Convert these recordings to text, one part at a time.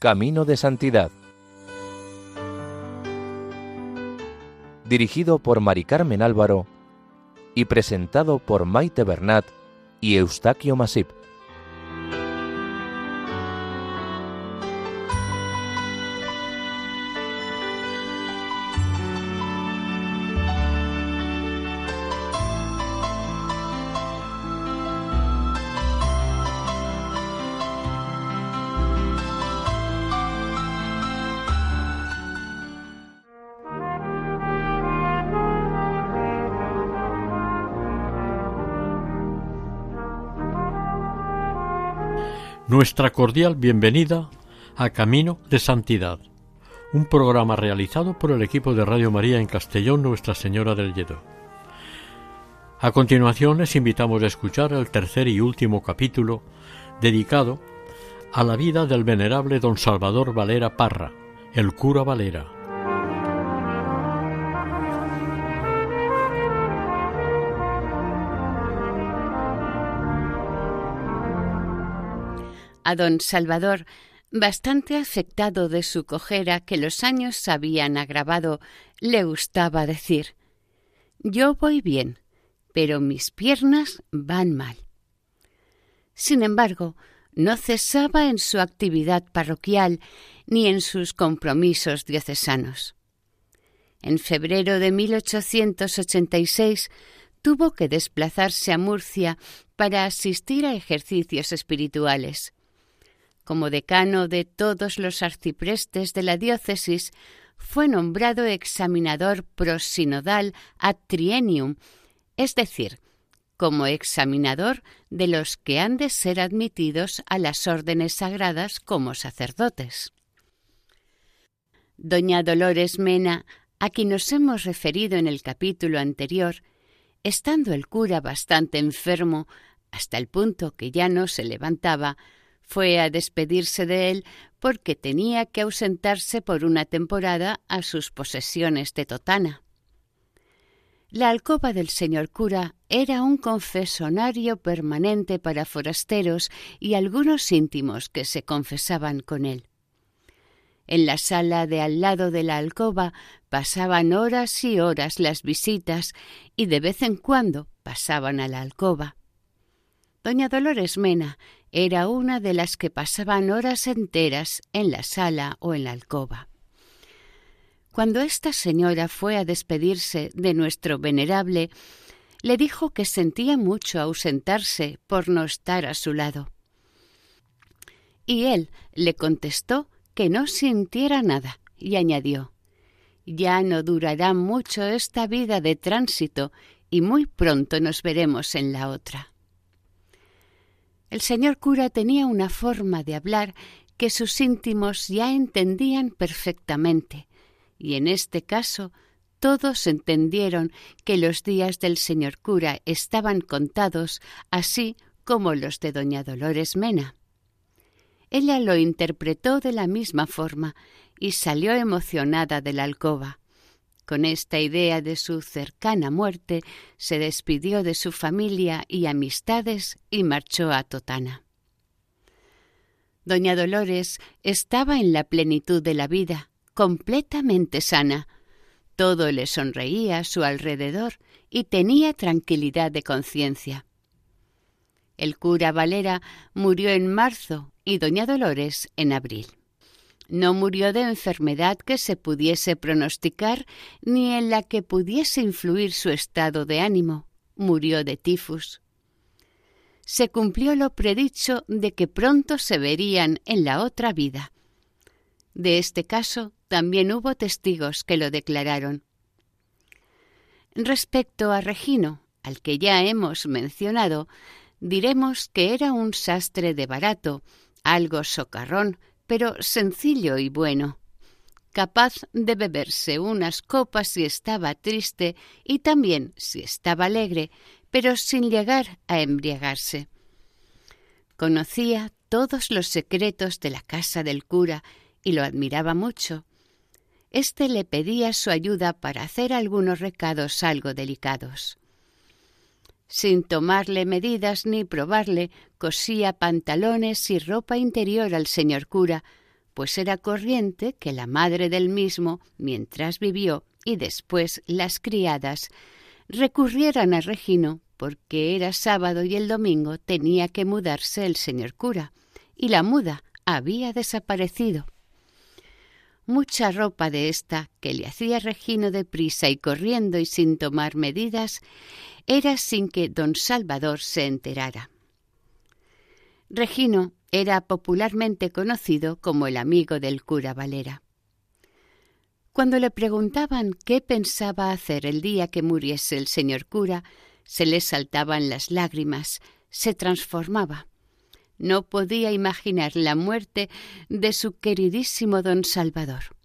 Camino de Santidad. Dirigido por Mari Carmen Álvaro y presentado por Maite Bernat y Eustaquio Masip. Nuestra cordial bienvenida a Camino de Santidad, un programa realizado por el equipo de Radio María en Castellón Nuestra Señora del Lledó. A continuación les invitamos a escuchar el tercer y último capítulo dedicado a la vida del venerable don Salvador Valera Parra, el cura Valera, A don Salvador, bastante afectado de su cojera que los años habían agravado, le gustaba decir Yo voy bien, pero mis piernas van mal. Sin embargo, no cesaba en su actividad parroquial ni en sus compromisos diocesanos. En febrero de 1886 tuvo que desplazarse a Murcia para asistir a ejercicios espirituales como decano de todos los arciprestes de la diócesis, fue nombrado examinador prosinodal ad trienium, es decir, como examinador de los que han de ser admitidos a las órdenes sagradas como sacerdotes. Doña Dolores Mena, a quien nos hemos referido en el capítulo anterior, estando el cura bastante enfermo, hasta el punto que ya no se levantaba, fue a despedirse de él porque tenía que ausentarse por una temporada a sus posesiones de Totana. La alcoba del señor cura era un confesonario permanente para forasteros y algunos íntimos que se confesaban con él. En la sala de al lado de la alcoba pasaban horas y horas las visitas y de vez en cuando pasaban a la alcoba. Doña Dolores Mena era una de las que pasaban horas enteras en la sala o en la alcoba. Cuando esta señora fue a despedirse de nuestro venerable, le dijo que sentía mucho ausentarse por no estar a su lado. Y él le contestó que no sintiera nada y añadió Ya no durará mucho esta vida de tránsito y muy pronto nos veremos en la otra. El señor cura tenía una forma de hablar que sus íntimos ya entendían perfectamente, y en este caso todos entendieron que los días del señor cura estaban contados, así como los de doña Dolores Mena. Ella lo interpretó de la misma forma y salió emocionada de la alcoba. Con esta idea de su cercana muerte, se despidió de su familia y amistades y marchó a Totana. Doña Dolores estaba en la plenitud de la vida, completamente sana. Todo le sonreía a su alrededor y tenía tranquilidad de conciencia. El cura Valera murió en marzo y doña Dolores en abril. No murió de enfermedad que se pudiese pronosticar ni en la que pudiese influir su estado de ánimo. Murió de tifus. Se cumplió lo predicho de que pronto se verían en la otra vida. De este caso también hubo testigos que lo declararon. Respecto a Regino, al que ya hemos mencionado, diremos que era un sastre de barato, algo socarrón, pero sencillo y bueno, capaz de beberse unas copas si estaba triste y también si estaba alegre, pero sin llegar a embriagarse. Conocía todos los secretos de la casa del cura y lo admiraba mucho. Este le pedía su ayuda para hacer algunos recados algo delicados. Sin tomarle medidas ni probarle, cosía pantalones y ropa interior al señor cura, pues era corriente que la madre del mismo, mientras vivió, y después las criadas, recurrieran a Regino porque era sábado y el domingo tenía que mudarse el señor cura, y la muda había desaparecido. Mucha ropa de esta, que le hacía Regino deprisa y corriendo y sin tomar medidas, era sin que don Salvador se enterara. Regino era popularmente conocido como el amigo del cura Valera. Cuando le preguntaban qué pensaba hacer el día que muriese el señor cura, se le saltaban las lágrimas, se transformaba. No podía imaginar la muerte de su queridísimo don Salvador.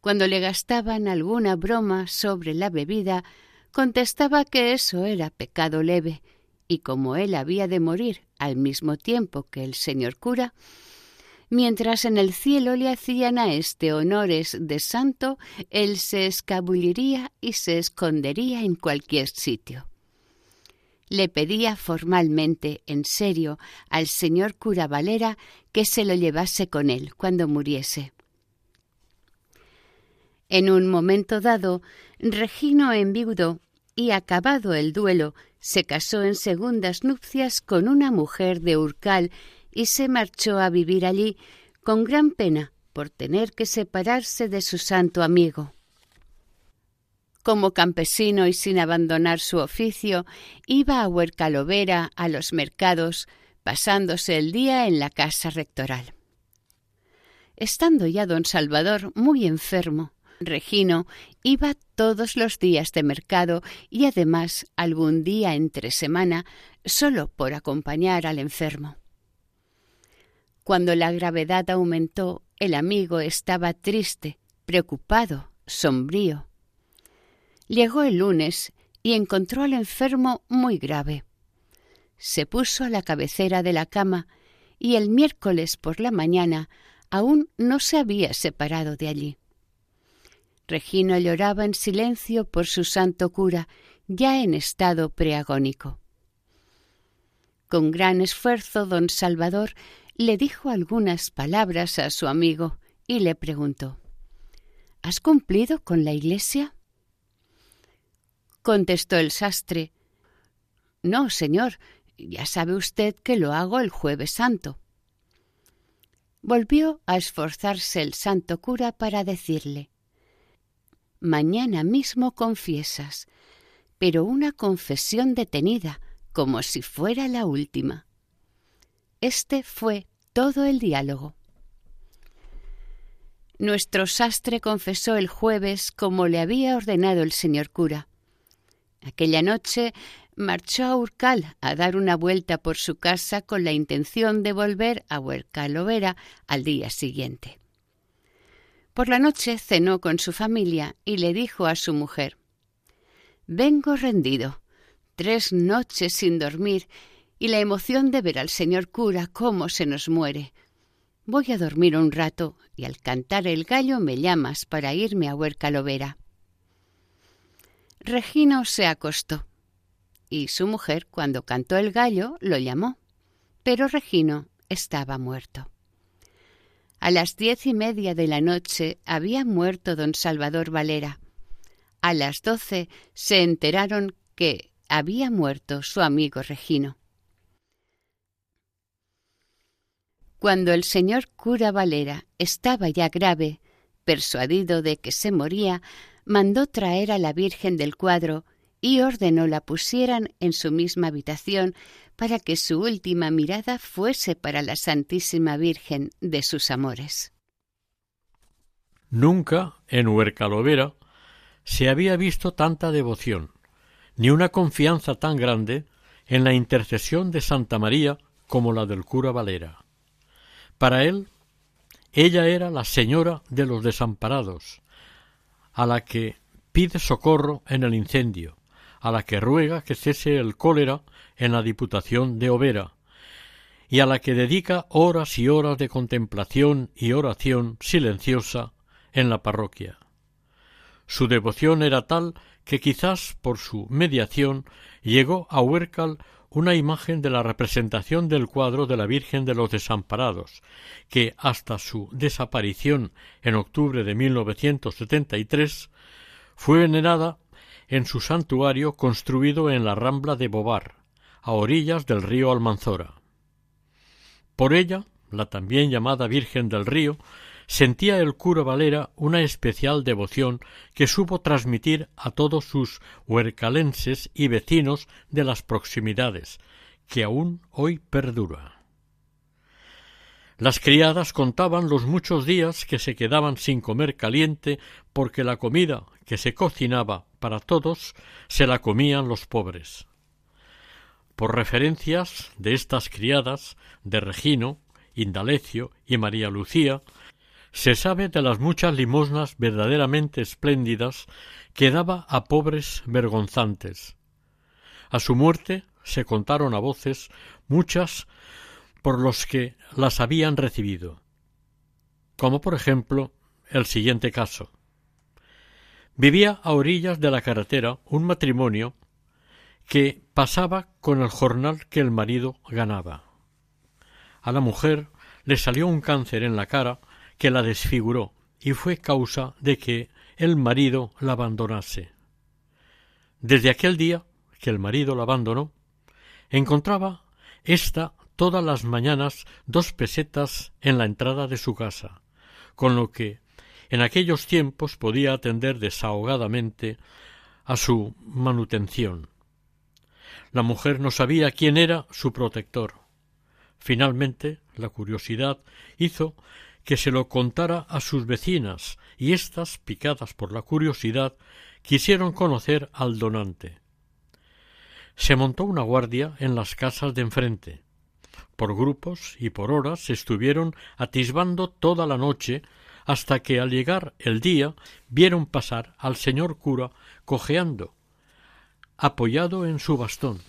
Cuando le gastaban alguna broma sobre la bebida, contestaba que eso era pecado leve, y como él había de morir al mismo tiempo que el señor cura, mientras en el cielo le hacían a este honores de santo, él se escabulliría y se escondería en cualquier sitio le pedía formalmente, en serio, al señor cura Valera que se lo llevase con él cuando muriese. En un momento dado, Regino enviudó y, acabado el duelo, se casó en segundas nupcias con una mujer de Urcal y se marchó a vivir allí con gran pena por tener que separarse de su santo amigo. Como campesino y sin abandonar su oficio, iba a Huercalovera a los mercados, pasándose el día en la casa rectoral. Estando ya don Salvador muy enfermo, Regino iba todos los días de mercado y además algún día entre semana solo por acompañar al enfermo. Cuando la gravedad aumentó, el amigo estaba triste, preocupado, sombrío. Llegó el lunes y encontró al enfermo muy grave. Se puso a la cabecera de la cama y el miércoles por la mañana aún no se había separado de allí. Regino lloraba en silencio por su santo cura, ya en estado preagónico. Con gran esfuerzo don Salvador le dijo algunas palabras a su amigo y le preguntó ¿Has cumplido con la Iglesia? contestó el sastre. No, señor, ya sabe usted que lo hago el jueves santo. Volvió a esforzarse el santo cura para decirle Mañana mismo confiesas, pero una confesión detenida, como si fuera la última. Este fue todo el diálogo. Nuestro sastre confesó el jueves como le había ordenado el señor cura. Aquella noche marchó a Urcal a dar una vuelta por su casa con la intención de volver a Huercalovera al día siguiente. Por la noche cenó con su familia y le dijo a su mujer Vengo rendido, tres noches sin dormir y la emoción de ver al señor cura cómo se nos muere. Voy a dormir un rato y al cantar el gallo me llamas para irme a Huercalovera. Regino se acostó y su mujer, cuando cantó el gallo, lo llamó, pero Regino estaba muerto. A las diez y media de la noche había muerto don Salvador Valera. A las doce se enteraron que había muerto su amigo Regino. Cuando el señor cura Valera estaba ya grave, persuadido de que se moría, mandó traer a la Virgen del cuadro y ordenó la pusieran en su misma habitación para que su última mirada fuese para la Santísima Virgen de sus amores. Nunca en Huercalovera se había visto tanta devoción, ni una confianza tan grande en la intercesión de Santa María como la del cura Valera. Para él, ella era la señora de los desamparados, a la que pide socorro en el incendio, a la que ruega que cese el cólera en la Diputación de Overa, y a la que dedica horas y horas de contemplación y oración silenciosa en la parroquia. Su devoción era tal que quizás por su mediación llegó a Huércal una imagen de la representación del cuadro de la Virgen de los Desamparados, que hasta su desaparición en octubre de 1973 fue venerada en su santuario construido en la rambla de Bobar, a orillas del río Almanzora. Por ella, la también llamada Virgen del Río, sentía el cura Valera una especial devoción que supo transmitir a todos sus huercalenses y vecinos de las proximidades, que aún hoy perdura. Las criadas contaban los muchos días que se quedaban sin comer caliente porque la comida que se cocinaba para todos se la comían los pobres. Por referencias de estas criadas, de Regino, Indalecio y María Lucía, se sabe de las muchas limosnas verdaderamente espléndidas que daba a pobres vergonzantes. A su muerte se contaron a voces muchas por los que las habían recibido, como por ejemplo el siguiente caso. Vivía a orillas de la carretera un matrimonio que pasaba con el jornal que el marido ganaba. A la mujer le salió un cáncer en la cara que la desfiguró y fue causa de que el marido la abandonase. Desde aquel día que el marido la abandonó, encontraba ésta todas las mañanas dos pesetas en la entrada de su casa, con lo que en aquellos tiempos podía atender desahogadamente a su manutención. La mujer no sabía quién era su protector. Finalmente, la curiosidad hizo que se lo contara a sus vecinas, y éstas, picadas por la curiosidad, quisieron conocer al donante. Se montó una guardia en las casas de enfrente. Por grupos y por horas se estuvieron atisbando toda la noche hasta que al llegar el día vieron pasar al señor cura cojeando, apoyado en su bastón.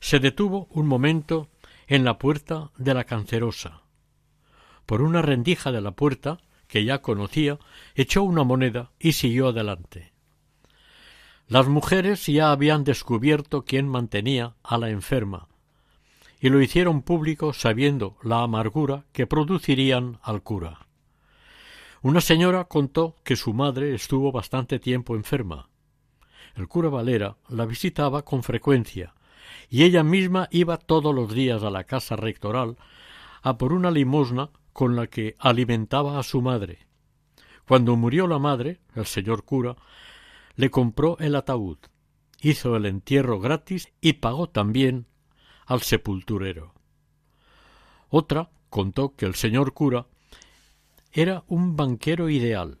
Se detuvo un momento en la puerta de la cancerosa por una rendija de la puerta, que ya conocía, echó una moneda y siguió adelante. Las mujeres ya habían descubierto quién mantenía a la enferma, y lo hicieron público sabiendo la amargura que producirían al cura. Una señora contó que su madre estuvo bastante tiempo enferma. El cura Valera la visitaba con frecuencia, y ella misma iba todos los días a la casa rectoral a por una limosna con la que alimentaba a su madre. Cuando murió la madre, el señor cura, le compró el ataúd, hizo el entierro gratis y pagó también al sepulturero. Otra contó que el señor cura era un banquero ideal.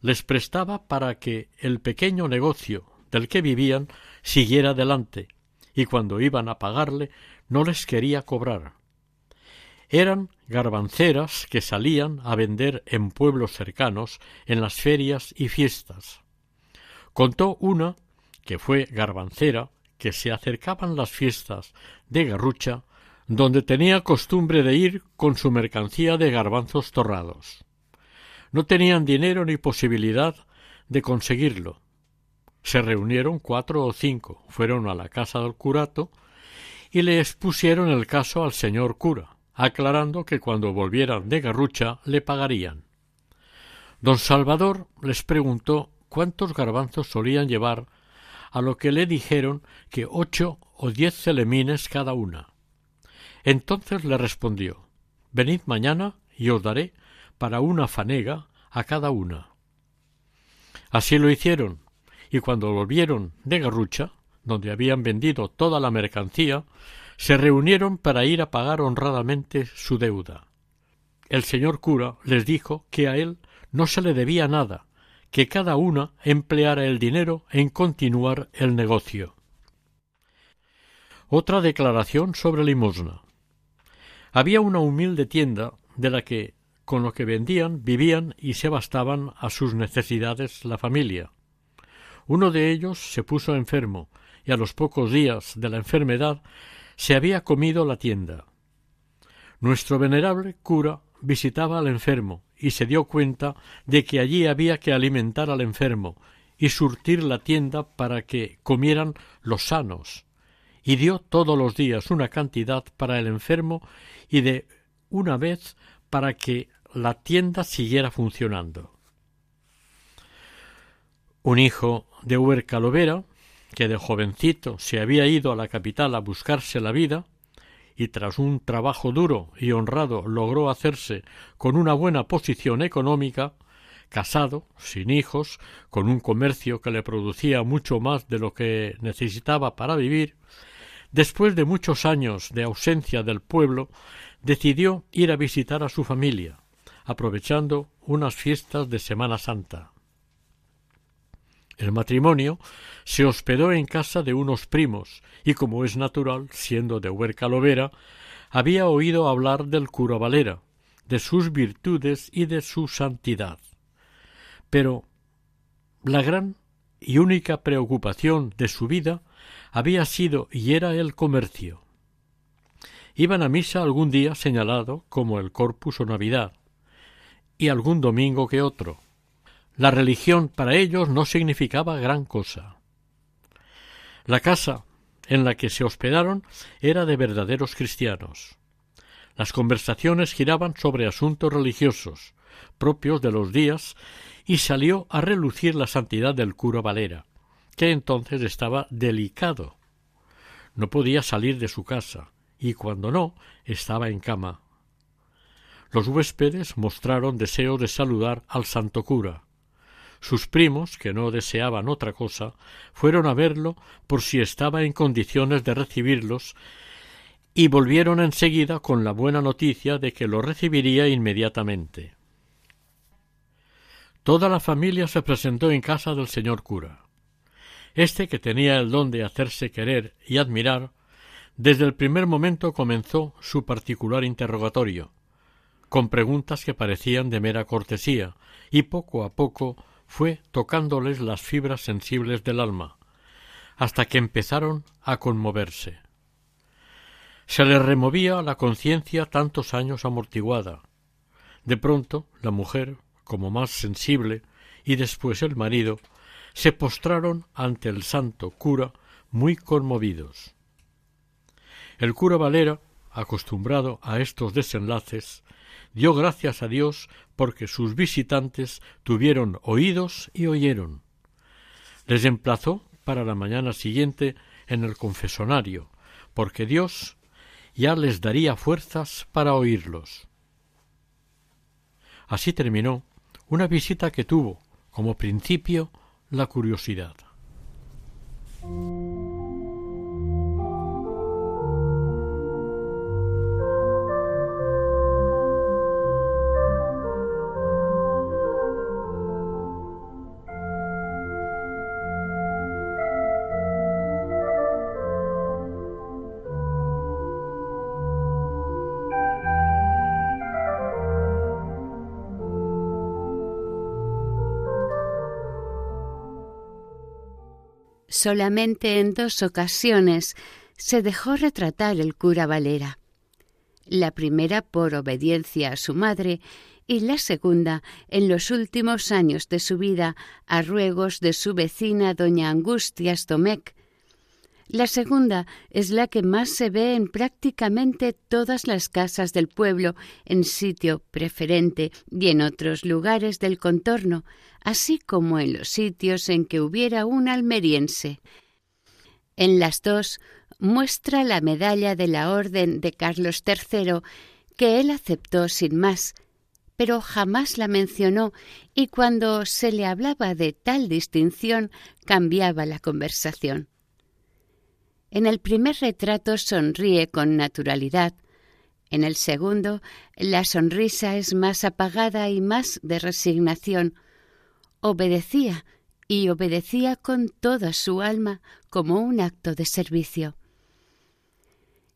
Les prestaba para que el pequeño negocio del que vivían siguiera adelante, y cuando iban a pagarle no les quería cobrar. Eran garbanceras que salían a vender en pueblos cercanos en las ferias y fiestas. Contó una que fue garbancera que se acercaban las fiestas de Garrucha, donde tenía costumbre de ir con su mercancía de garbanzos torrados. No tenían dinero ni posibilidad de conseguirlo. Se reunieron cuatro o cinco, fueron a la casa del curato y le expusieron el caso al señor cura aclarando que cuando volvieran de Garrucha le pagarían. Don Salvador les preguntó cuántos garbanzos solían llevar, a lo que le dijeron que ocho o diez celemines cada una. Entonces le respondió Venid mañana y os daré para una fanega a cada una. Así lo hicieron, y cuando volvieron de Garrucha, donde habían vendido toda la mercancía, se reunieron para ir a pagar honradamente su deuda. El señor cura les dijo que a él no se le debía nada, que cada una empleara el dinero en continuar el negocio. Otra declaración sobre limosna. Había una humilde tienda de la que, con lo que vendían, vivían y se bastaban a sus necesidades la familia. Uno de ellos se puso enfermo y a los pocos días de la enfermedad se había comido la tienda. Nuestro venerable cura visitaba al enfermo y se dio cuenta de que allí había que alimentar al enfermo y surtir la tienda para que comieran los sanos, y dio todos los días una cantidad para el enfermo y de una vez para que la tienda siguiera funcionando. Un hijo de Huercalovera, que de jovencito se había ido a la capital a buscarse la vida, y tras un trabajo duro y honrado logró hacerse con una buena posición económica, casado, sin hijos, con un comercio que le producía mucho más de lo que necesitaba para vivir, después de muchos años de ausencia del pueblo, decidió ir a visitar a su familia, aprovechando unas fiestas de Semana Santa. El matrimonio se hospedó en casa de unos primos y, como es natural, siendo de Huerca Lovera, había oído hablar del cura Valera, de sus virtudes y de su santidad. Pero la gran y única preocupación de su vida había sido y era el comercio. Iban a misa algún día señalado como el Corpus o Navidad, y algún domingo que otro. La religión para ellos no significaba gran cosa. La casa en la que se hospedaron era de verdaderos cristianos. Las conversaciones giraban sobre asuntos religiosos, propios de los días, y salió a relucir la santidad del cura Valera, que entonces estaba delicado. No podía salir de su casa, y cuando no, estaba en cama. Los huéspedes mostraron deseo de saludar al santo cura, sus primos, que no deseaban otra cosa, fueron a verlo por si estaba en condiciones de recibirlos, y volvieron enseguida con la buena noticia de que lo recibiría inmediatamente. Toda la familia se presentó en casa del señor cura. Este, que tenía el don de hacerse querer y admirar, desde el primer momento comenzó su particular interrogatorio, con preguntas que parecían de mera cortesía, y poco a poco fue tocándoles las fibras sensibles del alma, hasta que empezaron a conmoverse. Se les removía la conciencia tantos años amortiguada. De pronto la mujer, como más sensible, y después el marido, se postraron ante el santo cura muy conmovidos. El cura Valera, acostumbrado a estos desenlaces, dio gracias a Dios porque sus visitantes tuvieron oídos y oyeron. Les emplazó para la mañana siguiente en el confesonario, porque Dios ya les daría fuerzas para oírlos. Así terminó una visita que tuvo como principio la curiosidad. Solamente en dos ocasiones se dejó retratar el cura Valera. La primera por obediencia a su madre y la segunda en los últimos años de su vida a ruegos de su vecina doña Angustias Domecq, la segunda es la que más se ve en prácticamente todas las casas del pueblo, en sitio preferente y en otros lugares del contorno, así como en los sitios en que hubiera un almeriense. En las dos muestra la medalla de la Orden de Carlos III, que él aceptó sin más, pero jamás la mencionó y cuando se le hablaba de tal distinción cambiaba la conversación. En el primer retrato sonríe con naturalidad. En el segundo, la sonrisa es más apagada y más de resignación. Obedecía, y obedecía con toda su alma como un acto de servicio.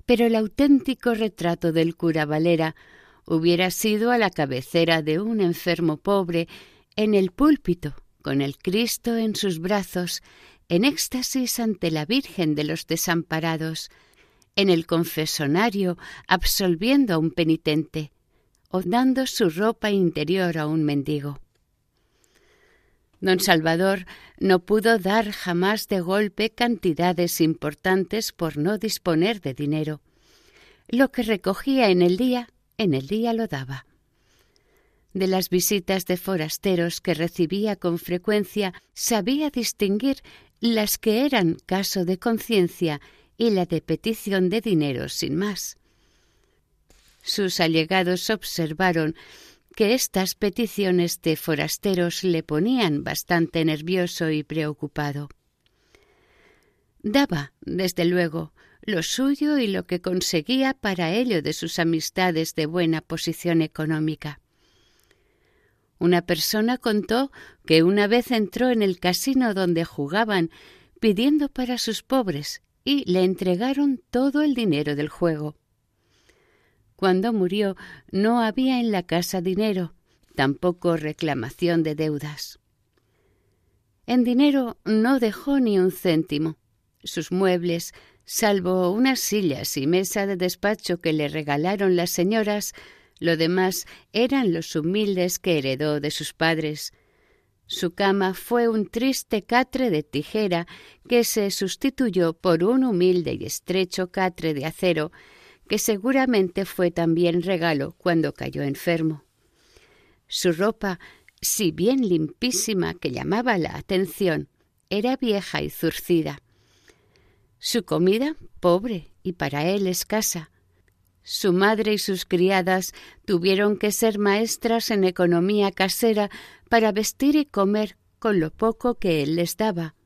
Pero el auténtico retrato del cura Valera hubiera sido a la cabecera de un enfermo pobre en el púlpito, con el Cristo en sus brazos, en éxtasis ante la Virgen de los Desamparados, en el confesonario absolviendo a un penitente, o dando su ropa interior a un mendigo. Don Salvador no pudo dar jamás de golpe cantidades importantes por no disponer de dinero. Lo que recogía en el día, en el día lo daba. De las visitas de forasteros que recibía con frecuencia, sabía distinguir las que eran caso de conciencia y la de petición de dinero sin más. Sus allegados observaron que estas peticiones de forasteros le ponían bastante nervioso y preocupado. Daba, desde luego, lo suyo y lo que conseguía para ello de sus amistades de buena posición económica. Una persona contó que una vez entró en el casino donde jugaban pidiendo para sus pobres y le entregaron todo el dinero del juego. Cuando murió no había en la casa dinero, tampoco reclamación de deudas. En dinero no dejó ni un céntimo. Sus muebles, salvo unas sillas y mesa de despacho que le regalaron las señoras, lo demás eran los humildes que heredó de sus padres. Su cama fue un triste catre de tijera que se sustituyó por un humilde y estrecho catre de acero que seguramente fue también regalo cuando cayó enfermo. Su ropa, si bien limpísima que llamaba la atención, era vieja y zurcida. Su comida, pobre y para él escasa. Su madre y sus criadas tuvieron que ser maestras en economía casera para vestir y comer con lo poco que él les daba,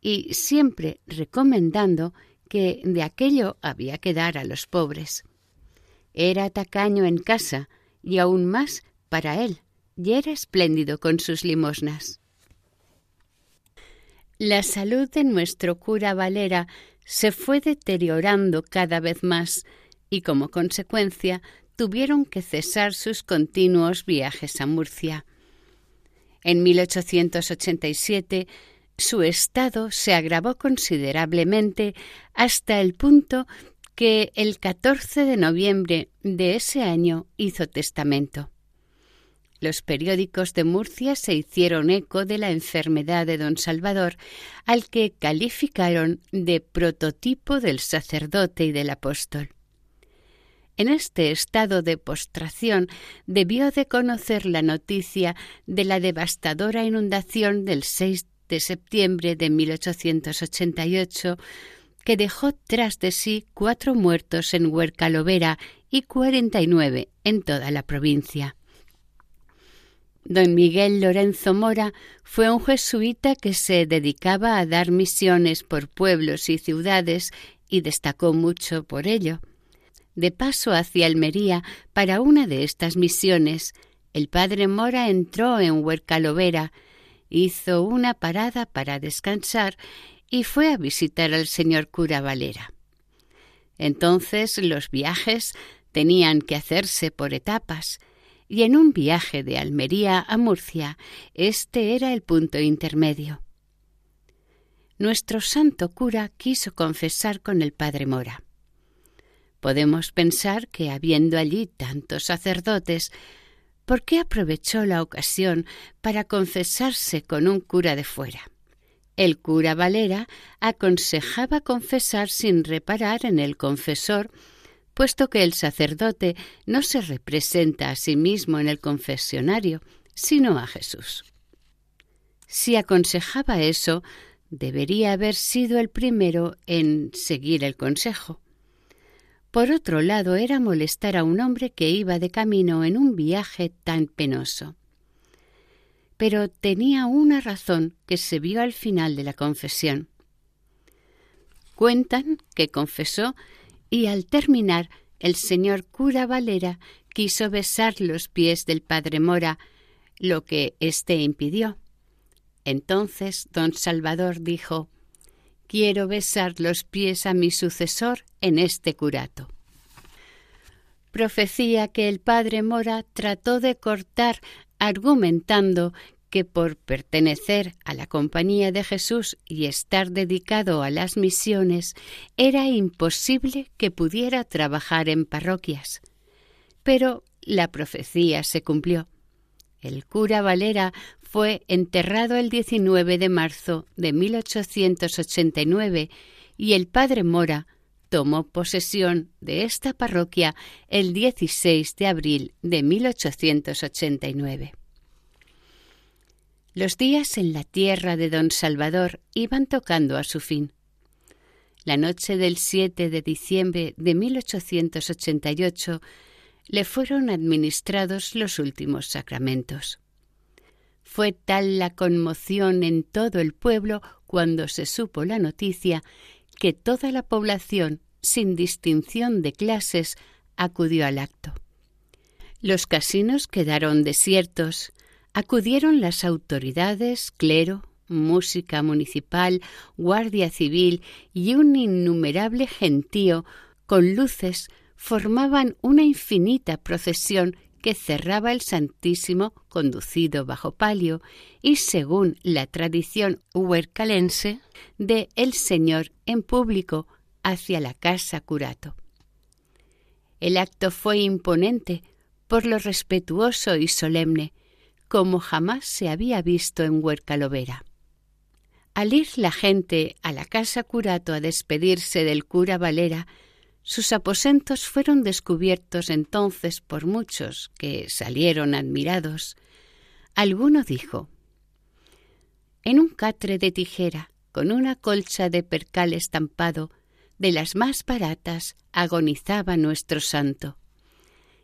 y siempre recomendando que de aquello había que dar a los pobres. Era tacaño en casa y aún más para él, y era espléndido con sus limosnas. La salud de nuestro cura Valera se fue deteriorando cada vez más y como consecuencia tuvieron que cesar sus continuos viajes a Murcia. En 1887 su estado se agravó considerablemente hasta el punto que el 14 de noviembre de ese año hizo testamento. Los periódicos de Murcia se hicieron eco de la enfermedad de don Salvador, al que calificaron de prototipo del sacerdote y del apóstol. En este estado de postración debió de conocer la noticia de la devastadora inundación del 6 de septiembre de 1888 que dejó tras de sí cuatro muertos en Huercalovera y cuarenta y nueve en toda la provincia. Don Miguel Lorenzo Mora fue un jesuita que se dedicaba a dar misiones por pueblos y ciudades y destacó mucho por ello. De paso hacia Almería para una de estas misiones, el padre Mora entró en Huercalovera hizo una parada para descansar y fue a visitar al señor cura Valera. Entonces los viajes tenían que hacerse por etapas, y en un viaje de Almería a Murcia este era el punto intermedio. Nuestro santo cura quiso confesar con el padre Mora. Podemos pensar que, habiendo allí tantos sacerdotes, ¿por qué aprovechó la ocasión para confesarse con un cura de fuera? El cura Valera aconsejaba confesar sin reparar en el confesor, puesto que el sacerdote no se representa a sí mismo en el confesionario, sino a Jesús. Si aconsejaba eso, debería haber sido el primero en seguir el consejo. Por otro lado, era molestar a un hombre que iba de camino en un viaje tan penoso. Pero tenía una razón que se vio al final de la confesión. Cuentan que confesó y al terminar el señor cura Valera quiso besar los pies del padre Mora, lo que éste impidió. Entonces don Salvador dijo quiero besar los pies a mi sucesor en este curato. Profecía que el padre Mora trató de cortar argumentando que por pertenecer a la Compañía de Jesús y estar dedicado a las misiones, era imposible que pudiera trabajar en parroquias. Pero la profecía se cumplió. El cura Valera fue enterrado el 19 de marzo de 1889 y el padre Mora tomó posesión de esta parroquia el 16 de abril de 1889. Los días en la tierra de don Salvador iban tocando a su fin. La noche del 7 de diciembre de 1888 le fueron administrados los últimos sacramentos. Fue tal la conmoción en todo el pueblo cuando se supo la noticia que toda la población, sin distinción de clases, acudió al acto. Los casinos quedaron desiertos, acudieron las autoridades, clero, música municipal, guardia civil y un innumerable gentío con luces formaban una infinita procesión que cerraba el Santísimo conducido bajo palio y según la tradición huercalense de el Señor en público hacia la casa curato. El acto fue imponente por lo respetuoso y solemne, como jamás se había visto en Huercalovera. Al ir la gente a la casa curato a despedirse del cura Valera, sus aposentos fueron descubiertos entonces por muchos que salieron admirados. Alguno dijo En un catre de tijera, con una colcha de percal estampado, de las más baratas, agonizaba nuestro santo.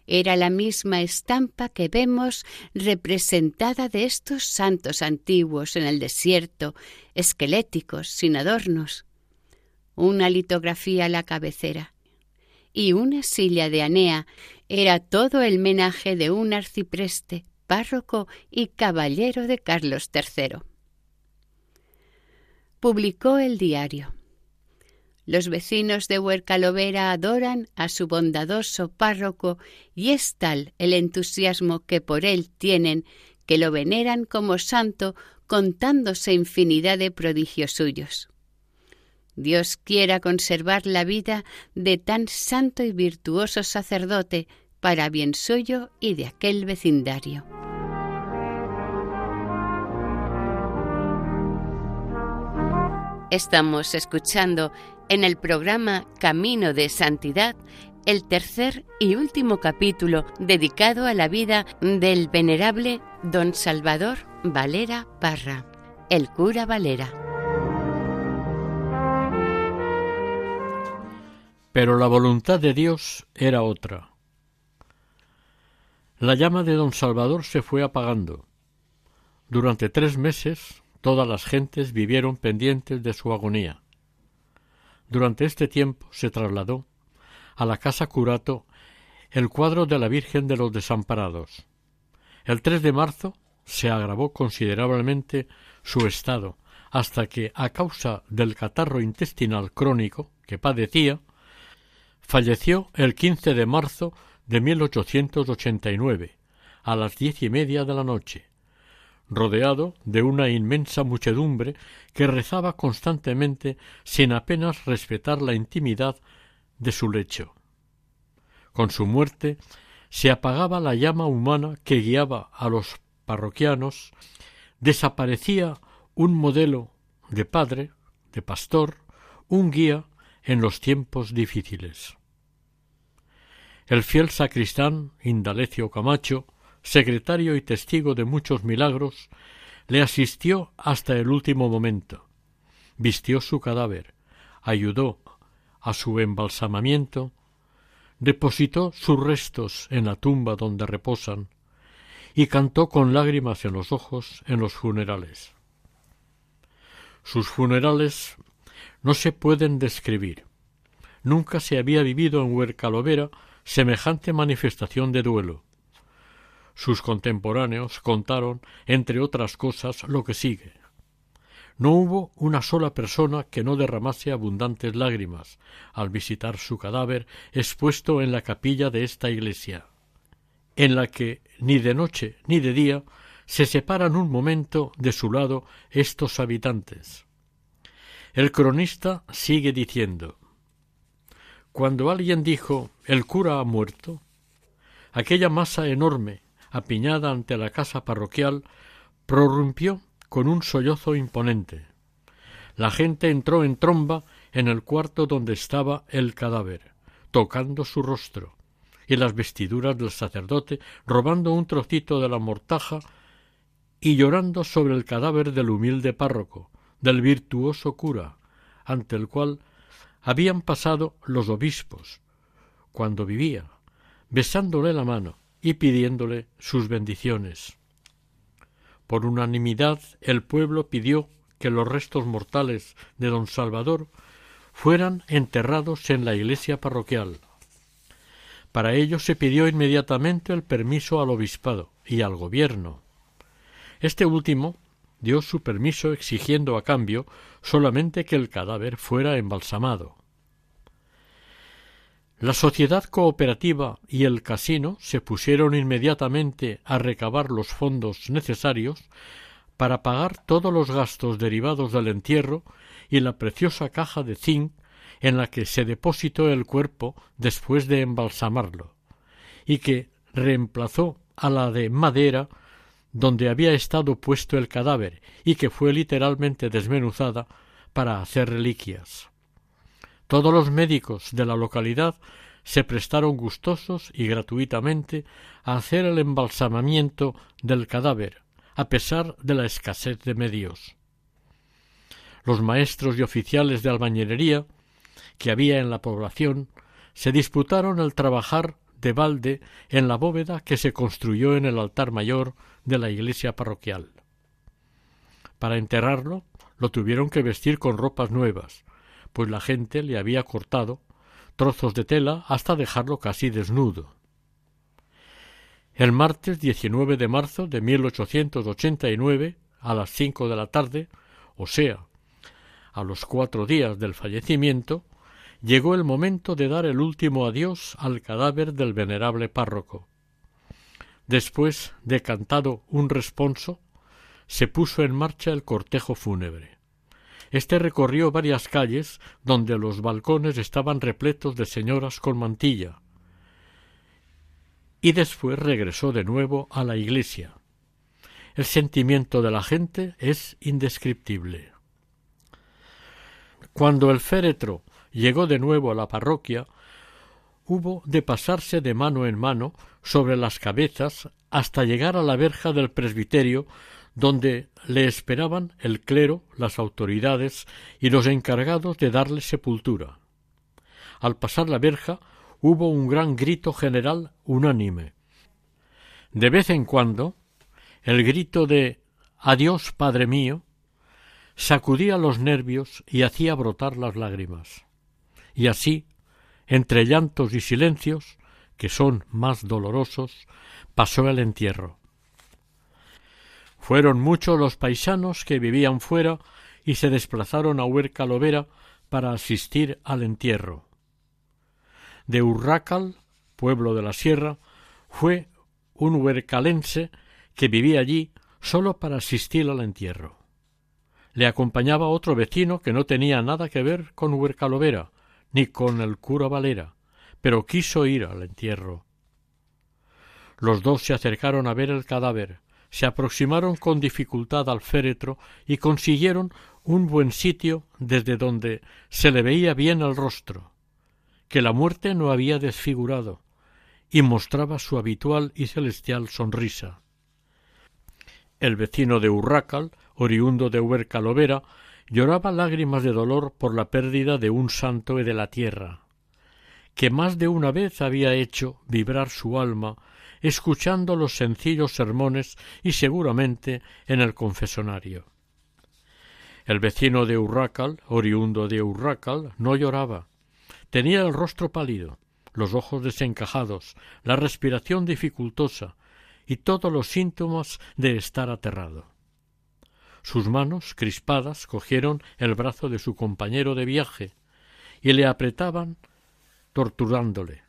Era la misma estampa que vemos representada de estos santos antiguos en el desierto, esqueléticos, sin adornos. Una litografía a la cabecera y una silla de Anea era todo el menaje de un arcipreste, párroco y caballero de Carlos III. Publicó el diario. Los vecinos de Huercalovera adoran a su bondadoso párroco y es tal el entusiasmo que por él tienen que lo veneran como santo contándose infinidad de prodigios suyos. Dios quiera conservar la vida de tan santo y virtuoso sacerdote para bien suyo y de aquel vecindario. Estamos escuchando en el programa Camino de Santidad el tercer y último capítulo dedicado a la vida del venerable don Salvador Valera Parra, el cura Valera. Pero la voluntad de Dios era otra. La llama de don Salvador se fue apagando. Durante tres meses todas las gentes vivieron pendientes de su agonía. Durante este tiempo se trasladó a la casa curato el cuadro de la Virgen de los Desamparados. El 3 de marzo se agravó considerablemente su estado, hasta que, a causa del catarro intestinal crónico que padecía, Falleció el 15 de marzo de 1889, a las diez y media de la noche, rodeado de una inmensa muchedumbre que rezaba constantemente sin apenas respetar la intimidad de su lecho. Con su muerte se apagaba la llama humana que guiaba a los parroquianos, desaparecía un modelo de padre, de pastor, un guía en los tiempos difíciles. El fiel sacristán Indalecio Camacho, secretario y testigo de muchos milagros, le asistió hasta el último momento, vistió su cadáver, ayudó a su embalsamamiento, depositó sus restos en la tumba donde reposan y cantó con lágrimas en los ojos en los funerales. Sus funerales no se pueden describir. Nunca se había vivido en Huercalovera semejante manifestación de duelo. Sus contemporáneos contaron, entre otras cosas, lo que sigue. No hubo una sola persona que no derramase abundantes lágrimas al visitar su cadáver expuesto en la capilla de esta iglesia, en la que ni de noche ni de día se separan un momento de su lado estos habitantes. El cronista sigue diciendo Cuando alguien dijo el cura ha muerto, aquella masa enorme, apiñada ante la casa parroquial, prorrumpió con un sollozo imponente. La gente entró en tromba en el cuarto donde estaba el cadáver, tocando su rostro, y las vestiduras del sacerdote, robando un trocito de la mortaja y llorando sobre el cadáver del humilde párroco, del virtuoso cura, ante el cual habían pasado los obispos, cuando vivía, besándole la mano y pidiéndole sus bendiciones. Por unanimidad el pueblo pidió que los restos mortales de don Salvador fueran enterrados en la iglesia parroquial. Para ello se pidió inmediatamente el permiso al obispado y al gobierno. Este último dio su permiso exigiendo a cambio solamente que el cadáver fuera embalsamado. La sociedad cooperativa y el casino se pusieron inmediatamente a recabar los fondos necesarios para pagar todos los gastos derivados del entierro y la preciosa caja de zinc en la que se depositó el cuerpo después de embalsamarlo, y que reemplazó a la de madera donde había estado puesto el cadáver y que fue literalmente desmenuzada para hacer reliquias. Todos los médicos de la localidad se prestaron gustosos y gratuitamente a hacer el embalsamamiento del cadáver, a pesar de la escasez de medios. Los maestros y oficiales de albañilería que había en la población se disputaron el trabajar de balde en la bóveda que se construyó en el altar mayor de la iglesia parroquial. Para enterrarlo lo tuvieron que vestir con ropas nuevas, pues la gente le había cortado trozos de tela hasta dejarlo casi desnudo. El martes 19 de marzo de 1889, a las cinco de la tarde, o sea, a los cuatro días del fallecimiento, llegó el momento de dar el último adiós al cadáver del venerable párroco. Después de cantado un responso, se puso en marcha el cortejo fúnebre. Este recorrió varias calles donde los balcones estaban repletos de señoras con mantilla, y después regresó de nuevo a la iglesia. El sentimiento de la gente es indescriptible. Cuando el féretro llegó de nuevo a la parroquia, hubo de pasarse de mano en mano sobre las cabezas hasta llegar a la verja del presbiterio donde le esperaban el clero, las autoridades y los encargados de darle sepultura. Al pasar la verja hubo un gran grito general unánime. De vez en cuando el grito de Adiós, Padre mío, sacudía los nervios y hacía brotar las lágrimas. Y así, entre llantos y silencios, que son más dolorosos, pasó el entierro. Fueron muchos los paisanos que vivían fuera y se desplazaron a Huerca Lovera para asistir al entierro. De Urrácal, pueblo de la sierra, fue un huercalense que vivía allí solo para asistir al entierro. Le acompañaba otro vecino que no tenía nada que ver con Huercalovera, ni con el cura Valera, pero quiso ir al entierro. Los dos se acercaron a ver el cadáver, se aproximaron con dificultad al féretro y consiguieron un buen sitio desde donde se le veía bien el rostro, que la muerte no había desfigurado, y mostraba su habitual y celestial sonrisa. El vecino de Urrácal, oriundo de Huercalovera, lloraba lágrimas de dolor por la pérdida de un santo de la tierra, que más de una vez había hecho vibrar su alma escuchando los sencillos sermones y seguramente en el confesonario. El vecino de Urrácal, oriundo de Urrácal, no lloraba. Tenía el rostro pálido, los ojos desencajados, la respiración dificultosa y todos los síntomas de estar aterrado. Sus manos, crispadas, cogieron el brazo de su compañero de viaje y le apretaban torturándole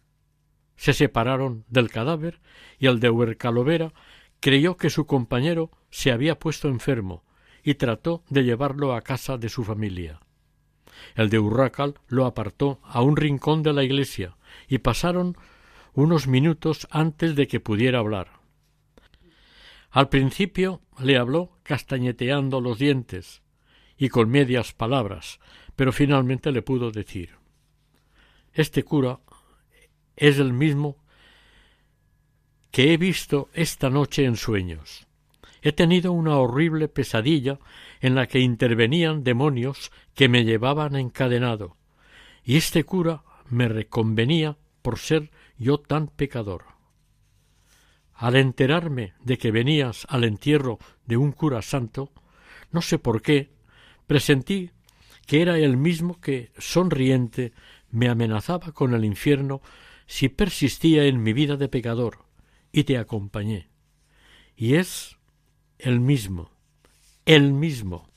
se separaron del cadáver y el de Huercalovera creyó que su compañero se había puesto enfermo y trató de llevarlo a casa de su familia. El de Urrácal lo apartó a un rincón de la iglesia y pasaron unos minutos antes de que pudiera hablar. Al principio le habló castañeteando los dientes y con medias palabras, pero finalmente le pudo decir Este cura es el mismo que he visto esta noche en sueños. He tenido una horrible pesadilla en la que intervenían demonios que me llevaban encadenado, y este cura me reconvenía por ser yo tan pecador. Al enterarme de que venías al entierro de un cura santo, no sé por qué, presentí que era el mismo que, sonriente, me amenazaba con el infierno si persistía en mi vida de pecador, y te acompañé. Y es el mismo, el mismo.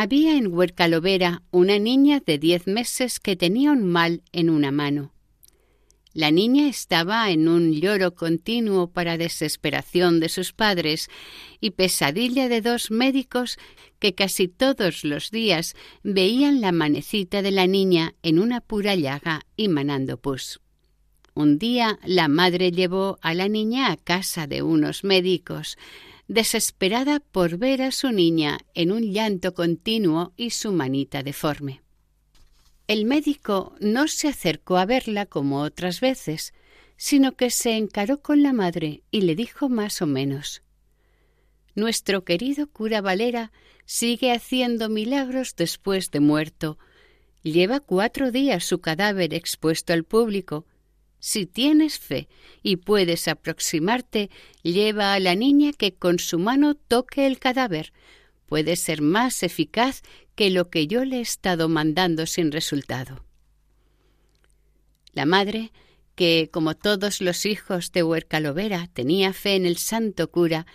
Había en Huercalovera una niña de diez meses que tenía un mal en una mano. La niña estaba en un lloro continuo para desesperación de sus padres y pesadilla de dos médicos que casi todos los días veían la manecita de la niña en una pura llaga y manando pus. Un día la madre llevó a la niña a casa de unos médicos, desesperada por ver a su niña en un llanto continuo y su manita deforme. El médico no se acercó a verla como otras veces, sino que se encaró con la madre y le dijo más o menos Nuestro querido cura Valera sigue haciendo milagros después de muerto. Lleva cuatro días su cadáver expuesto al público si tienes fe y puedes aproximarte, lleva a la niña que con su mano toque el cadáver. Puede ser más eficaz que lo que yo le he estado mandando sin resultado. La madre, que como todos los hijos de Huercalovera tenía fe en el santo cura,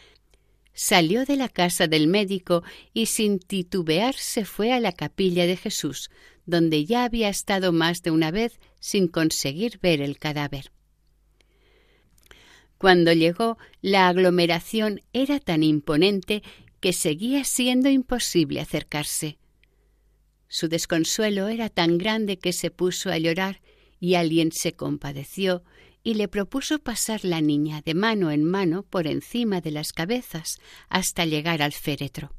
salió de la casa del médico y sin titubear se fue a la capilla de Jesús, donde ya había estado más de una vez sin conseguir ver el cadáver. Cuando llegó, la aglomeración era tan imponente que seguía siendo imposible acercarse. Su desconsuelo era tan grande que se puso a llorar y alguien se compadeció y le propuso pasar la niña de mano en mano por encima de las cabezas hasta llegar al féretro.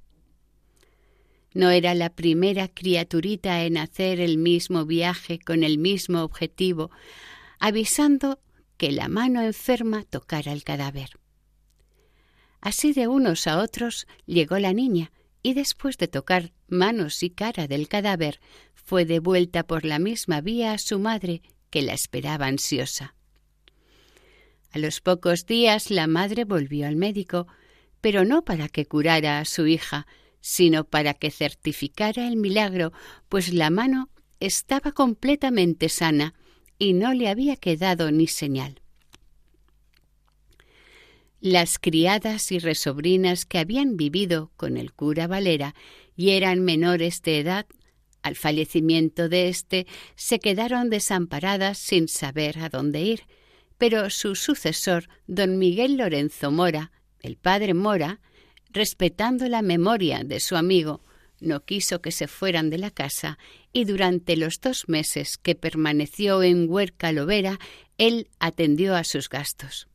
No era la primera criaturita en hacer el mismo viaje con el mismo objetivo, avisando que la mano enferma tocara el cadáver. Así de unos a otros llegó la niña, y después de tocar manos y cara del cadáver, fue devuelta por la misma vía a su madre, que la esperaba ansiosa. A los pocos días la madre volvió al médico, pero no para que curara a su hija, sino para que certificara el milagro, pues la mano estaba completamente sana y no le había quedado ni señal. Las criadas y resobrinas que habían vivido con el cura Valera y eran menores de edad, al fallecimiento de éste se quedaron desamparadas sin saber a dónde ir, pero su sucesor, don Miguel Lorenzo Mora, el padre Mora, respetando la memoria de su amigo, no quiso que se fueran de la casa y durante los dos meses que permaneció en Huerca Lovera, él atendió a sus gastos.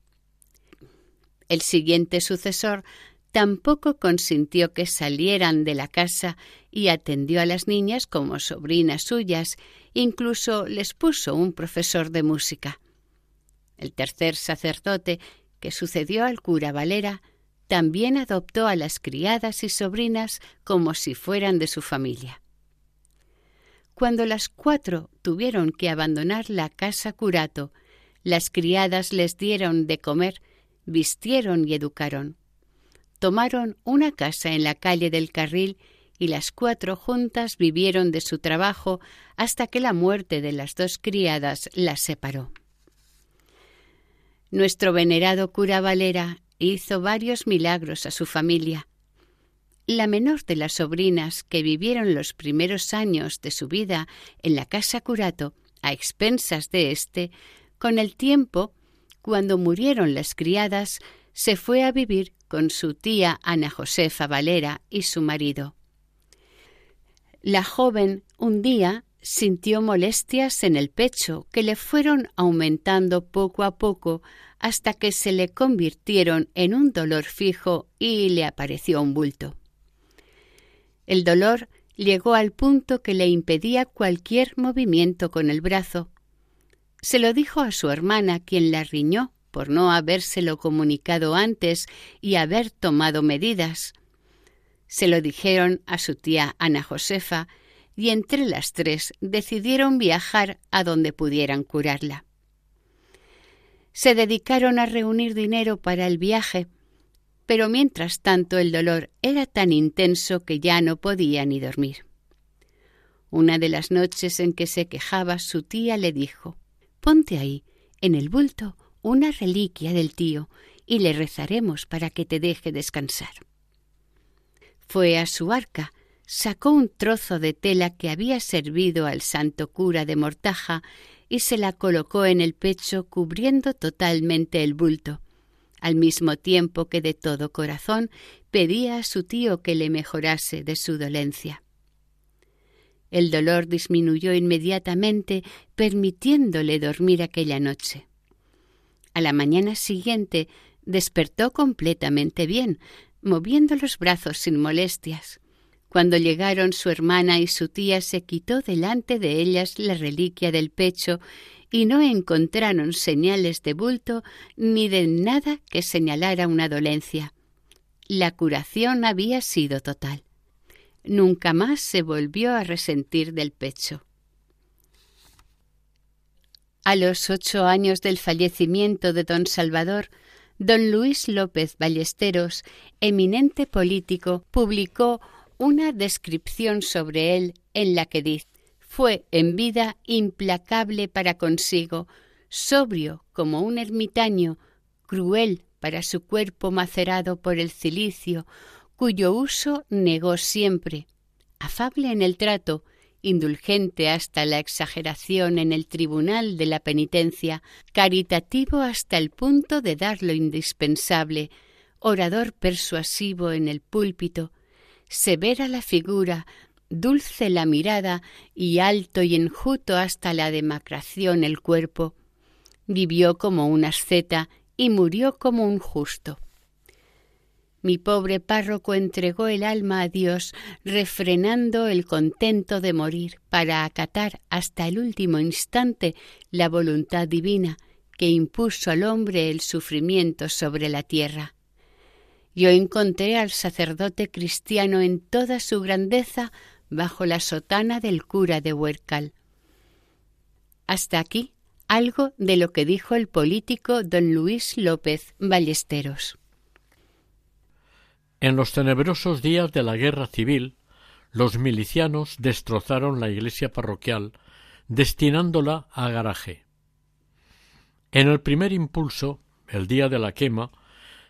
El siguiente sucesor tampoco consintió que salieran de la casa y atendió a las niñas como sobrinas suyas, incluso les puso un profesor de música. El tercer sacerdote, que sucedió al cura Valera, también adoptó a las criadas y sobrinas como si fueran de su familia. Cuando las cuatro tuvieron que abandonar la casa curato, las criadas les dieron de comer, vistieron y educaron. tomaron una casa en la calle del Carril y las cuatro juntas vivieron de su trabajo hasta que la muerte de las dos criadas las separó. Nuestro venerado cura Valera hizo varios milagros a su familia. La menor de las sobrinas que vivieron los primeros años de su vida en la casa curato, a expensas de éste, con el tiempo, cuando murieron las criadas, se fue a vivir con su tía Ana Josefa Valera y su marido. La joven un día sintió molestias en el pecho que le fueron aumentando poco a poco hasta que se le convirtieron en un dolor fijo y le apareció un bulto. El dolor llegó al punto que le impedía cualquier movimiento con el brazo. Se lo dijo a su hermana, quien la riñó por no habérselo comunicado antes y haber tomado medidas. Se lo dijeron a su tía Ana Josefa, y entre las tres decidieron viajar a donde pudieran curarla. Se dedicaron a reunir dinero para el viaje, pero mientras tanto el dolor era tan intenso que ya no podía ni dormir. Una de las noches en que se quejaba su tía le dijo Ponte ahí, en el bulto, una reliquia del tío, y le rezaremos para que te deje descansar. Fue a su arca, sacó un trozo de tela que había servido al santo cura de Mortaja y se la colocó en el pecho cubriendo totalmente el bulto, al mismo tiempo que de todo corazón pedía a su tío que le mejorase de su dolencia. El dolor disminuyó inmediatamente, permitiéndole dormir aquella noche. A la mañana siguiente despertó completamente bien, moviendo los brazos sin molestias. Cuando llegaron su hermana y su tía se quitó delante de ellas la reliquia del pecho y no encontraron señales de bulto ni de nada que señalara una dolencia. La curación había sido total. Nunca más se volvió a resentir del pecho. A los ocho años del fallecimiento de don Salvador, don Luis López Ballesteros, eminente político, publicó una descripción sobre él en la que dice fue en vida implacable para consigo, sobrio como un ermitaño, cruel para su cuerpo macerado por el cilicio, cuyo uso negó siempre, afable en el trato, indulgente hasta la exageración en el tribunal de la penitencia, caritativo hasta el punto de dar lo indispensable, orador persuasivo en el púlpito, severa la figura, dulce la mirada y alto y enjuto hasta la demacración el cuerpo. Vivió como un asceta y murió como un justo. Mi pobre párroco entregó el alma a Dios, refrenando el contento de morir, para acatar hasta el último instante la voluntad divina que impuso al hombre el sufrimiento sobre la tierra. Yo encontré al sacerdote cristiano en toda su grandeza bajo la sotana del cura de Huercal. Hasta aquí algo de lo que dijo el político don Luis López Ballesteros. En los tenebrosos días de la guerra civil, los milicianos destrozaron la iglesia parroquial, destinándola a garaje. En el primer impulso, el día de la quema,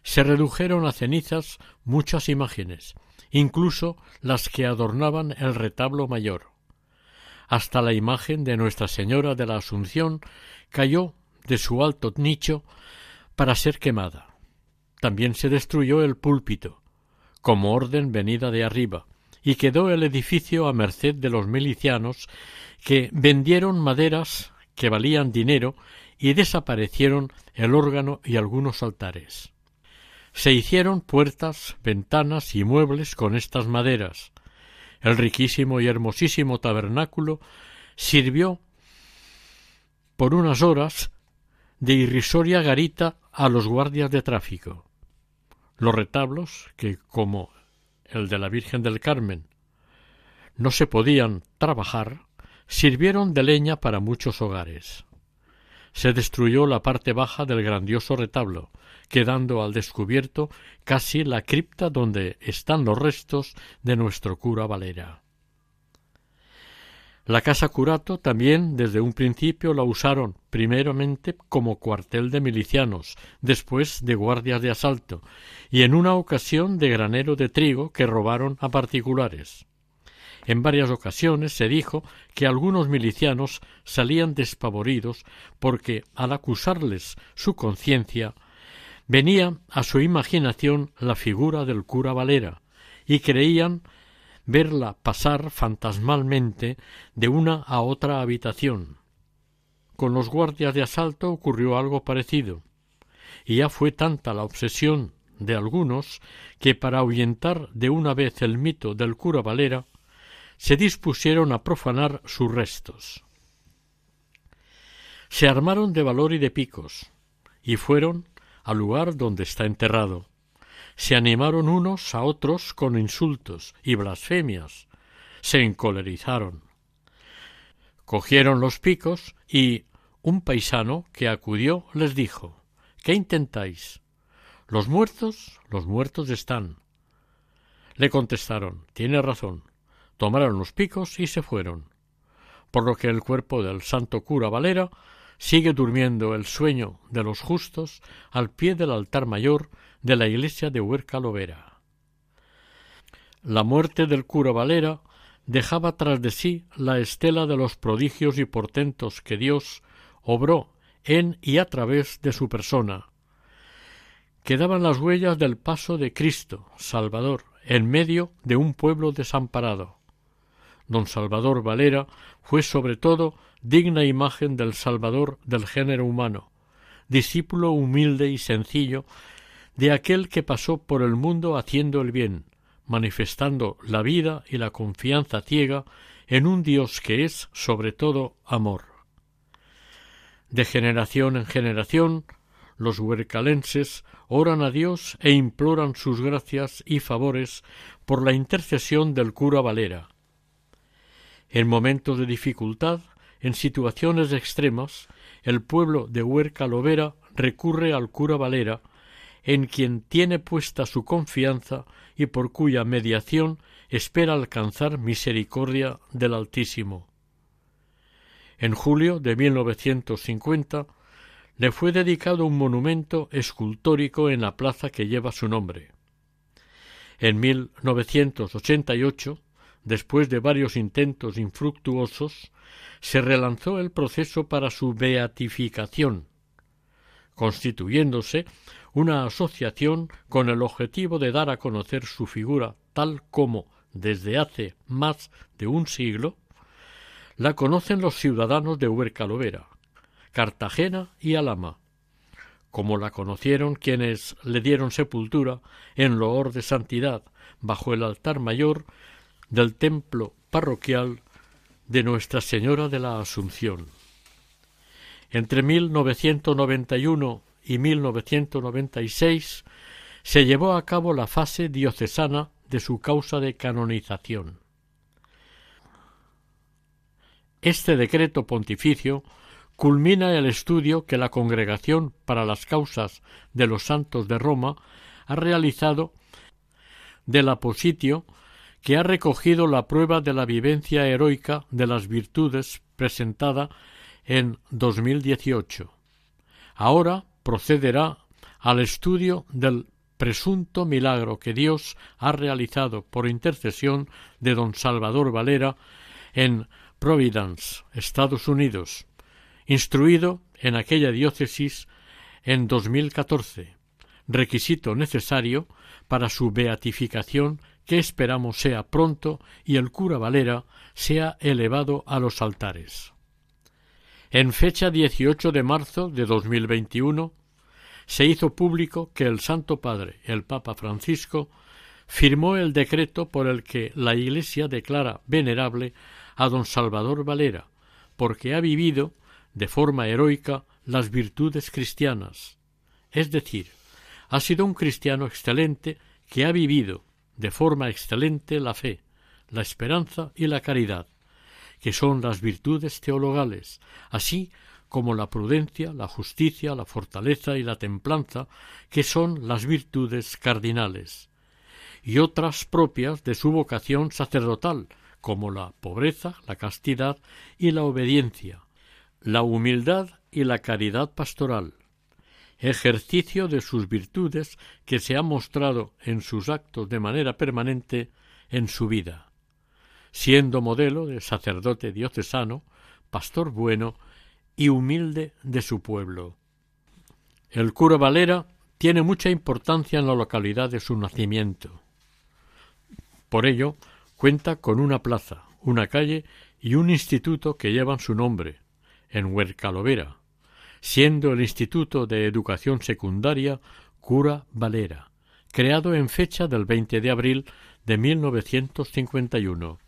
se redujeron a cenizas muchas imágenes, incluso las que adornaban el retablo mayor. Hasta la imagen de Nuestra Señora de la Asunción cayó de su alto nicho para ser quemada. También se destruyó el púlpito, como orden venida de arriba, y quedó el edificio a merced de los milicianos que vendieron maderas que valían dinero y desaparecieron el órgano y algunos altares. Se hicieron puertas, ventanas y muebles con estas maderas. El riquísimo y hermosísimo tabernáculo sirvió por unas horas de irrisoria garita a los guardias de tráfico. Los retablos, que como el de la Virgen del Carmen no se podían trabajar, sirvieron de leña para muchos hogares. Se destruyó la parte baja del grandioso retablo, quedando al descubierto casi la cripta donde están los restos de nuestro cura Valera. La casa curato también desde un principio la usaron primeramente como cuartel de milicianos, después de guardias de asalto, y en una ocasión de granero de trigo que robaron a particulares. En varias ocasiones se dijo que algunos milicianos salían despavoridos porque, al acusarles su conciencia, venía a su imaginación la figura del cura Valera, y creían verla pasar fantasmalmente de una a otra habitación. Con los guardias de asalto ocurrió algo parecido, y ya fue tanta la obsesión de algunos que para ahuyentar de una vez el mito del cura Valera se dispusieron a profanar sus restos. Se armaron de valor y de picos, y fueron al lugar donde está enterrado. Se animaron unos a otros con insultos y blasfemias. Se encolerizaron. Cogieron los picos y un paisano que acudió les dijo ¿Qué intentáis? Los muertos, los muertos están. Le contestaron Tiene razón tomaron los picos y se fueron, por lo que el cuerpo del santo cura Valera sigue durmiendo el sueño de los justos al pie del altar mayor de la iglesia de Huerca Lovera. La muerte del cura Valera dejaba tras de sí la estela de los prodigios y portentos que Dios obró en y a través de su persona. Quedaban las huellas del paso de Cristo, Salvador, en medio de un pueblo desamparado don Salvador Valera fue sobre todo digna imagen del Salvador del género humano, discípulo humilde y sencillo de aquel que pasó por el mundo haciendo el bien, manifestando la vida y la confianza ciega en un Dios que es sobre todo amor. De generación en generación, los huercalenses oran a Dios e imploran sus gracias y favores por la intercesión del cura Valera, en momentos de dificultad, en situaciones extremas, el pueblo de Huerca Lovera recurre al cura Valera, en quien tiene puesta su confianza y por cuya mediación espera alcanzar misericordia del Altísimo. En julio de 1950 le fue dedicado un monumento escultórico en la plaza que lleva su nombre. En 1988 después de varios intentos infructuosos, se relanzó el proceso para su beatificación, constituyéndose una asociación con el objetivo de dar a conocer su figura tal como, desde hace más de un siglo, la conocen los ciudadanos de Huercalovera, Cartagena y Alama, como la conocieron quienes le dieron sepultura en loor de santidad bajo el altar mayor del templo parroquial de Nuestra Señora de la Asunción. Entre 1991 y 1996 se llevó a cabo la fase diocesana de su causa de canonización. Este decreto pontificio culmina el estudio que la Congregación para las Causas de los Santos de Roma ha realizado del apositio que ha recogido la prueba de la vivencia heroica de las virtudes presentada en 2018. Ahora procederá al estudio del presunto milagro que Dios ha realizado por intercesión de don Salvador Valera en Providence, Estados Unidos, instruido en aquella diócesis en 2014, requisito necesario para su beatificación que esperamos sea pronto y el cura Valera sea elevado a los altares. En fecha 18 de marzo de 2021 se hizo público que el Santo Padre, el Papa Francisco, firmó el decreto por el que la Iglesia declara venerable a don Salvador Valera, porque ha vivido de forma heroica las virtudes cristianas, es decir, ha sido un cristiano excelente que ha vivido de forma excelente la fe, la esperanza y la caridad, que son las virtudes teologales, así como la prudencia, la justicia, la fortaleza y la templanza, que son las virtudes cardinales, y otras propias de su vocación sacerdotal, como la pobreza, la castidad y la obediencia, la humildad y la caridad pastoral, ejercicio de sus virtudes que se ha mostrado en sus actos de manera permanente en su vida, siendo modelo de sacerdote diocesano, pastor bueno y humilde de su pueblo. El cura Valera tiene mucha importancia en la localidad de su nacimiento. Por ello, cuenta con una plaza, una calle y un instituto que llevan su nombre, en Huercalovera, siendo el Instituto de Educación Secundaria Cura Valera, creado en fecha del 20 de abril de 1951.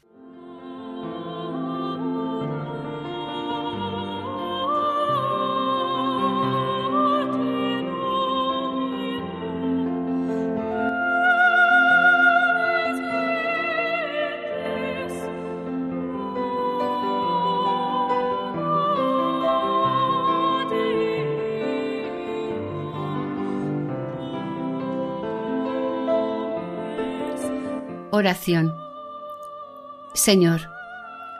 Oración. Señor,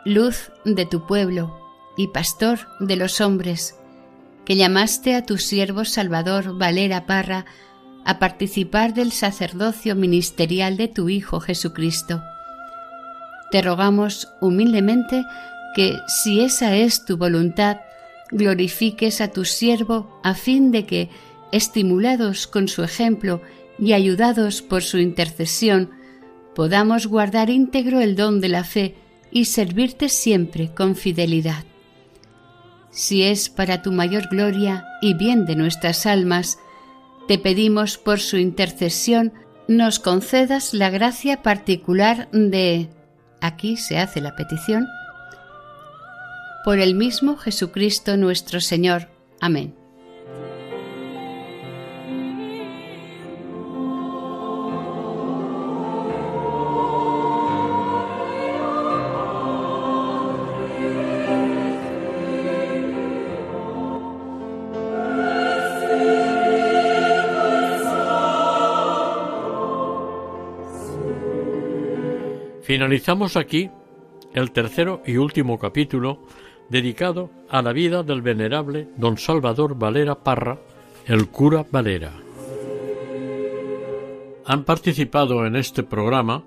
luz de tu pueblo y pastor de los hombres, que llamaste a tu siervo Salvador Valera Parra a participar del sacerdocio ministerial de tu Hijo Jesucristo. Te rogamos humildemente que, si esa es tu voluntad, glorifiques a tu siervo a fin de que, estimulados con su ejemplo y ayudados por su intercesión, podamos guardar íntegro el don de la fe y servirte siempre con fidelidad. Si es para tu mayor gloria y bien de nuestras almas, te pedimos por su intercesión nos concedas la gracia particular de... Aquí se hace la petición. Por el mismo Jesucristo nuestro Señor. Amén. Finalizamos aquí el tercero y último capítulo dedicado a la vida del venerable don Salvador Valera Parra, el cura Valera. Han participado en este programa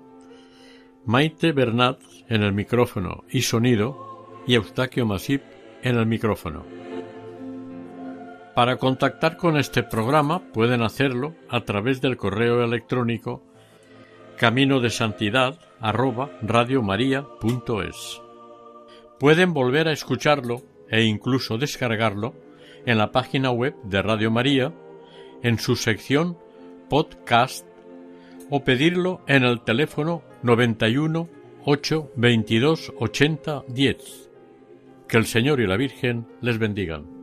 Maite Bernat en el micrófono y sonido y Eustaquio Masip en el micrófono. Para contactar con este programa pueden hacerlo a través del correo electrónico camino de santidad arroba radiomaria.es. Pueden volver a escucharlo e incluso descargarlo en la página web de Radio María, en su sección podcast o pedirlo en el teléfono 91 8 22 80 10. Que el Señor y la Virgen les bendigan.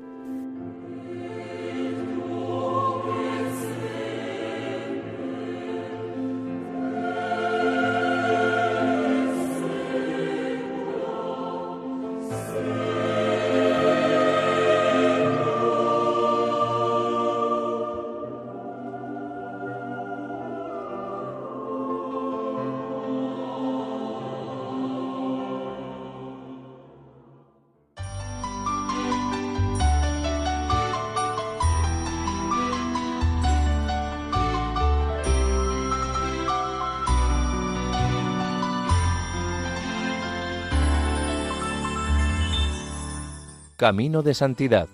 Camino de Santidad.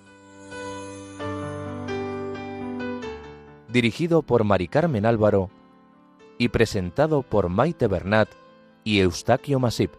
Dirigido por Mari Carmen Álvaro y presentado por Maite Bernat y Eustaquio Masip.